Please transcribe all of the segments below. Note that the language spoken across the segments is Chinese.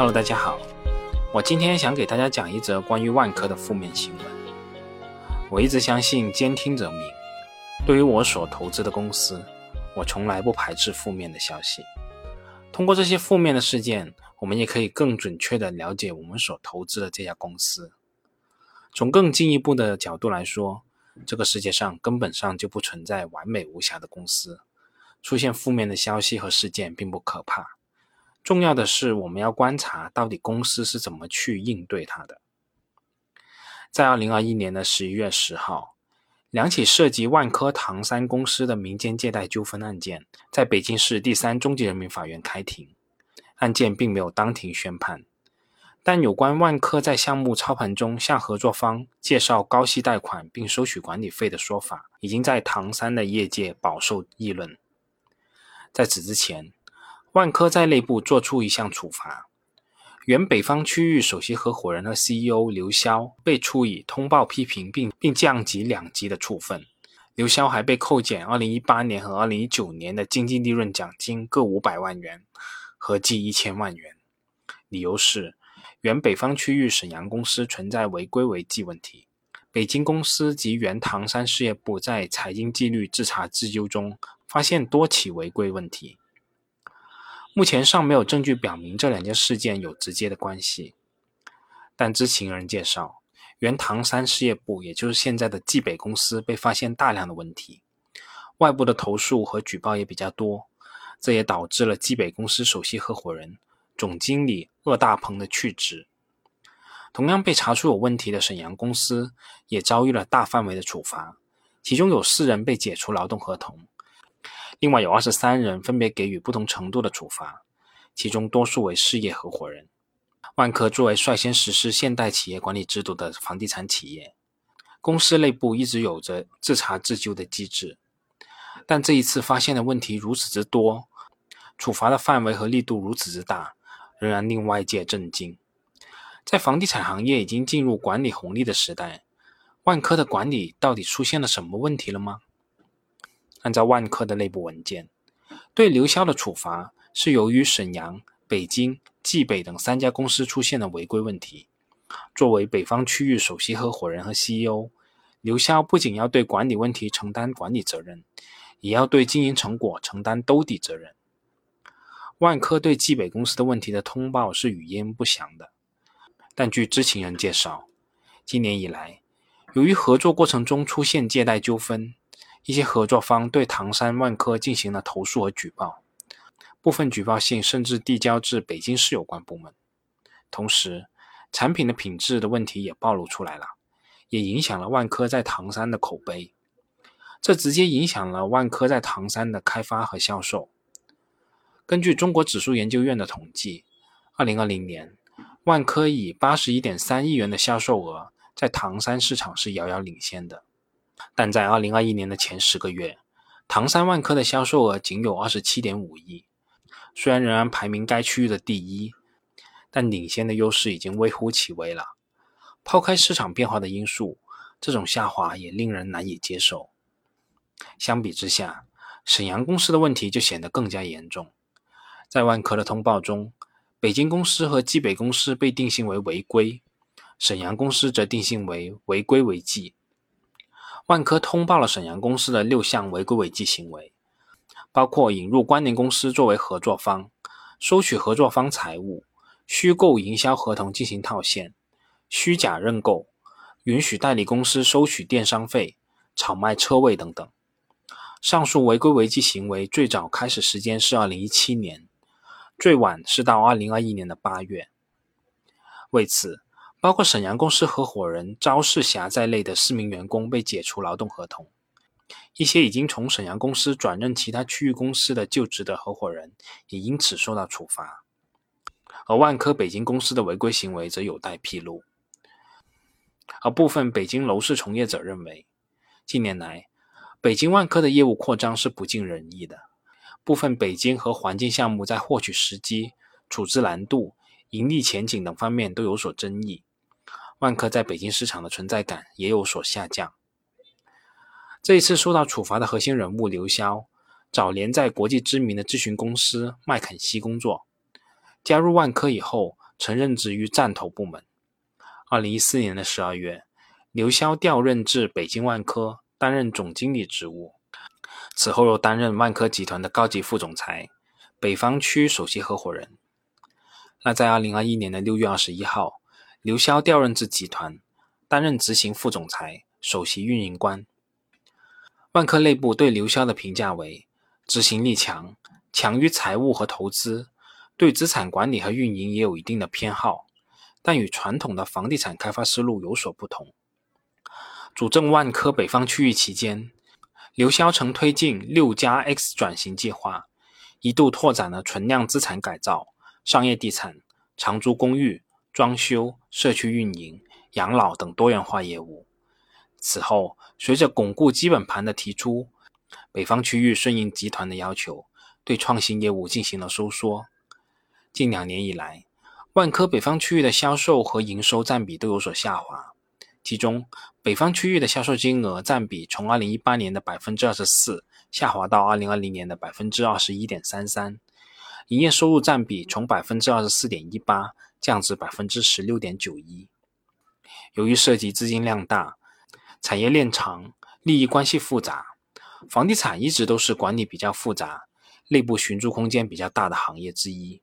Hello，大家好，我今天想给大家讲一则关于万科的负面新闻。我一直相信兼听则明，对于我所投资的公司，我从来不排斥负面的消息。通过这些负面的事件，我们也可以更准确地了解我们所投资的这家公司。从更进一步的角度来说，这个世界上根本上就不存在完美无瑕的公司，出现负面的消息和事件并不可怕。重要的是，我们要观察到底公司是怎么去应对它的。在二零二一年的十一月十号，两起涉及万科唐山公司的民间借贷纠纷案件，在北京市第三中级人民法院开庭。案件并没有当庭宣判，但有关万科在项目操盘中向合作方介绍高息贷款并收取管理费的说法，已经在唐山的业界饱受议论。在此之前，万科在内部做出一项处罚，原北方区域首席合伙人和 CEO 刘潇被处以通报批评并并降级两级的处分。刘潇还被扣减2018年和2019年的经济利润奖金各五百万元，合计一千万元。理由是原北方区域沈阳公司存在违规违纪问题，北京公司及原唐山事业部在财经纪律自查自纠中发现多起违规问题。目前尚没有证据表明这两件事件有直接的关系，但知情人介绍，原唐山事业部，也就是现在的冀北公司，被发现大量的问题，外部的投诉和举报也比较多，这也导致了冀北公司首席合伙人、总经理鄂大鹏的去职。同样被查出有问题的沈阳公司，也遭遇了大范围的处罚，其中有四人被解除劳动合同。另外有二十三人分别给予不同程度的处罚，其中多数为事业合伙人。万科作为率先实施现代企业管理制度的房地产企业，公司内部一直有着自查自纠的机制，但这一次发现的问题如此之多，处罚的范围和力度如此之大，仍然令外界震惊。在房地产行业已经进入管理红利的时代，万科的管理到底出现了什么问题了吗？按照万科的内部文件，对刘潇的处罚是由于沈阳、北京、冀北等三家公司出现了违规问题。作为北方区域首席合伙人和 CEO，刘潇不仅要对管理问题承担管理责任，也要对经营成果承担兜底责任。万科对冀北公司的问题的通报是语焉不详的，但据知情人介绍，今年以来，由于合作过程中出现借贷纠纷。一些合作方对唐山万科进行了投诉和举报，部分举报信甚至递交至北京市有关部门。同时，产品的品质的问题也暴露出来了，也影响了万科在唐山的口碑。这直接影响了万科在唐山的开发和销售。根据中国指数研究院的统计，二零二零年，万科以八十一点三亿元的销售额，在唐山市场是遥遥领先的。但在2021年的前十个月，唐山万科的销售额仅有27.5亿，虽然仍然排名该区域的第一，但领先的优势已经微乎其微了。抛开市场变化的因素，这种下滑也令人难以接受。相比之下，沈阳公司的问题就显得更加严重。在万科的通报中，北京公司和冀北公司被定性为违规，沈阳公司则定性为违规违纪。万科通报了沈阳公司的六项违规违纪行为，包括引入关联公司作为合作方，收取合作方财物，虚构营销合同进行套现，虚假认购，允许代理公司收取电商费，炒卖车位等等。上述违规违纪行为最早开始时间是二零一七年，最晚是到二零二一年的八月。为此。包括沈阳公司合伙人招世霞在内的四名员工被解除劳动合同，一些已经从沈阳公司转任其他区域公司的就职的合伙人也因此受到处罚，而万科北京公司的违规行为则有待披露。而部分北京楼市从业者认为，近年来北京万科的业务扩张是不尽人意的，部分北京和环境项目在获取时机、处置难度、盈利前景等方面都有所争议。万科在北京市场的存在感也有所下降。这一次受到处罚的核心人物刘潇，早年在国际知名的咨询公司麦肯锡工作，加入万科以后，曾任职于战投部门。二零一四年的十二月，刘潇调任至北京万科，担任总经理职务。此后又担任万科集团的高级副总裁、北方区首席合伙人。那在二零二一年的六月二十一号，刘潇调任至集团，担任执行副总裁、首席运营官。万科内部对刘潇的评价为：执行力强，强于财务和投资，对资产管理和运营也有一定的偏好，但与传统的房地产开发思路有所不同。主政万科北方区域期间。刘潇曾推进六加 X 转型计划，一度拓展了存量资产改造、商业地产、长租公寓、装修、社区运营、养老等多元化业务。此后，随着巩固基本盘的提出，北方区域顺应集团的要求，对创新业务进行了收缩。近两年以来，万科北方区域的销售和营收占比都有所下滑。其中，北方区域的销售金额占比从2018年的百分之二十四下滑到2020年的百分之二十一点三三，营业收入占比从百分之二十四点一八降至百分之十六点九一。由于涉及资金量大、产业链长、利益关系复杂，房地产一直都是管理比较复杂、内部寻租空间比较大的行业之一。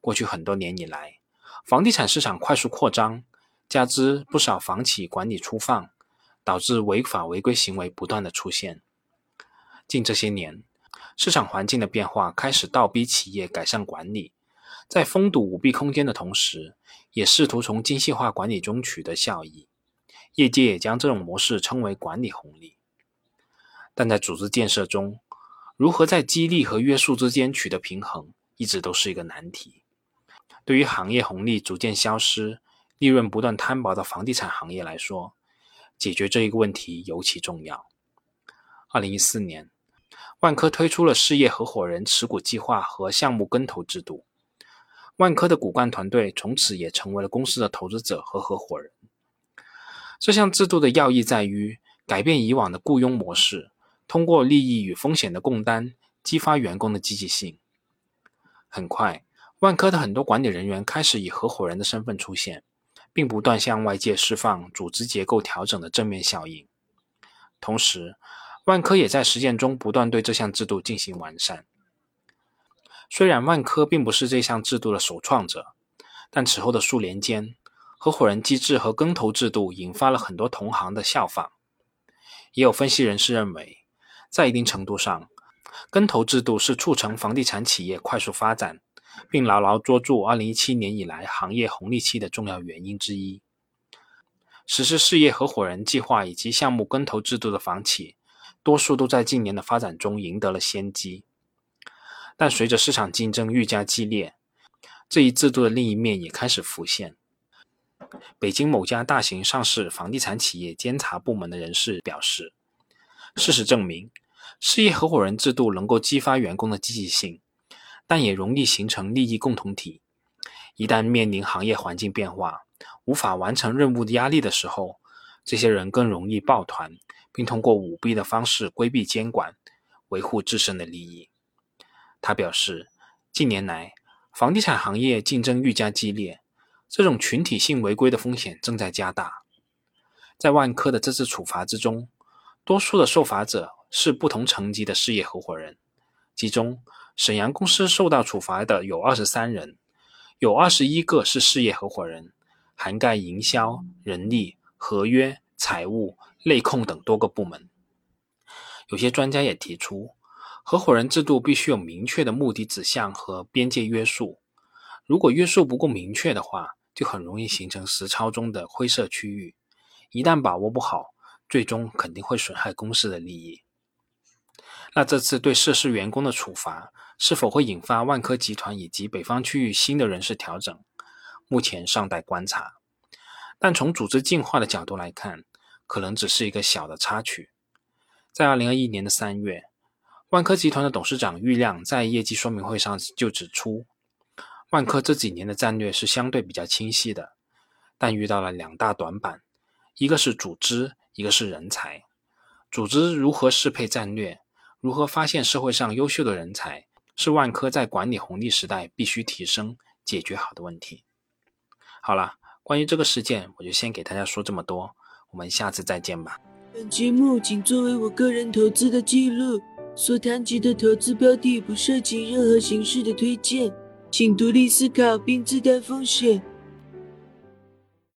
过去很多年以来，房地产市场快速扩张。加之不少房企管理粗放，导致违法违规行为不断的出现。近这些年，市场环境的变化开始倒逼企业改善管理，在封堵舞弊空间的同时，也试图从精细化管理中取得效益。业界也将这种模式称为管理红利。但在组织建设中，如何在激励和约束之间取得平衡，一直都是一个难题。对于行业红利逐渐消失，利润不断摊薄的房地产行业来说，解决这一个问题尤其重要。二零一四年，万科推出了事业合伙人持股计划和项目跟投制度，万科的骨干团队从此也成为了公司的投资者和合伙人。这项制度的要义在于改变以往的雇佣模式，通过利益与风险的共担，激发员工的积极性。很快，万科的很多管理人员开始以合伙人的身份出现。并不断向外界释放组织结构调整的正面效应。同时，万科也在实践中不断对这项制度进行完善。虽然万科并不是这项制度的首创者，但此后的数年间，合伙人机制和跟投制度引发了很多同行的效仿。也有分析人士认为，在一定程度上，跟投制度是促成房地产企业快速发展。并牢牢捉住2017年以来行业红利期的重要原因之一。实施事业合伙人计划以及项目跟投制度的房企，多数都在近年的发展中赢得了先机。但随着市场竞争愈加激烈，这一制度的另一面也开始浮现。北京某家大型上市房地产企业监察部门的人士表示：“事实证明，事业合伙人制度能够激发员工的积极性。”但也容易形成利益共同体。一旦面临行业环境变化、无法完成任务的压力的时候，这些人更容易抱团，并通过舞弊的方式规避监管，维护自身的利益。他表示，近年来房地产行业竞争愈加激烈，这种群体性违规的风险正在加大。在万科的这次处罚之中，多数的受罚者是不同层级的事业合伙人，其中。沈阳公司受到处罚的有二十三人，有二十一个是事业合伙人，涵盖营销、人力、合约、财务、内控等多个部门。有些专家也提出，合伙人制度必须有明确的目的指向和边界约束。如果约束不够明确的话，就很容易形成实操中的灰色区域。一旦把握不好，最终肯定会损害公司的利益。那这次对涉事员工的处罚是否会引发万科集团以及北方区域新的人事调整？目前尚待观察。但从组织进化的角度来看，可能只是一个小的插曲。在二零二一年的三月，万科集团的董事长郁亮在业绩说明会上就指出，万科这几年的战略是相对比较清晰的，但遇到了两大短板，一个是组织，一个是人才。组织如何适配战略？如何发现社会上优秀的人才，是万科在管理红利时代必须提升、解决好的问题。好了，关于这个事件，我就先给大家说这么多，我们下次再见吧。本节目仅作为我个人投资的记录，所谈及的投资标的不涉及任何形式的推荐，请独立思考并自担风险。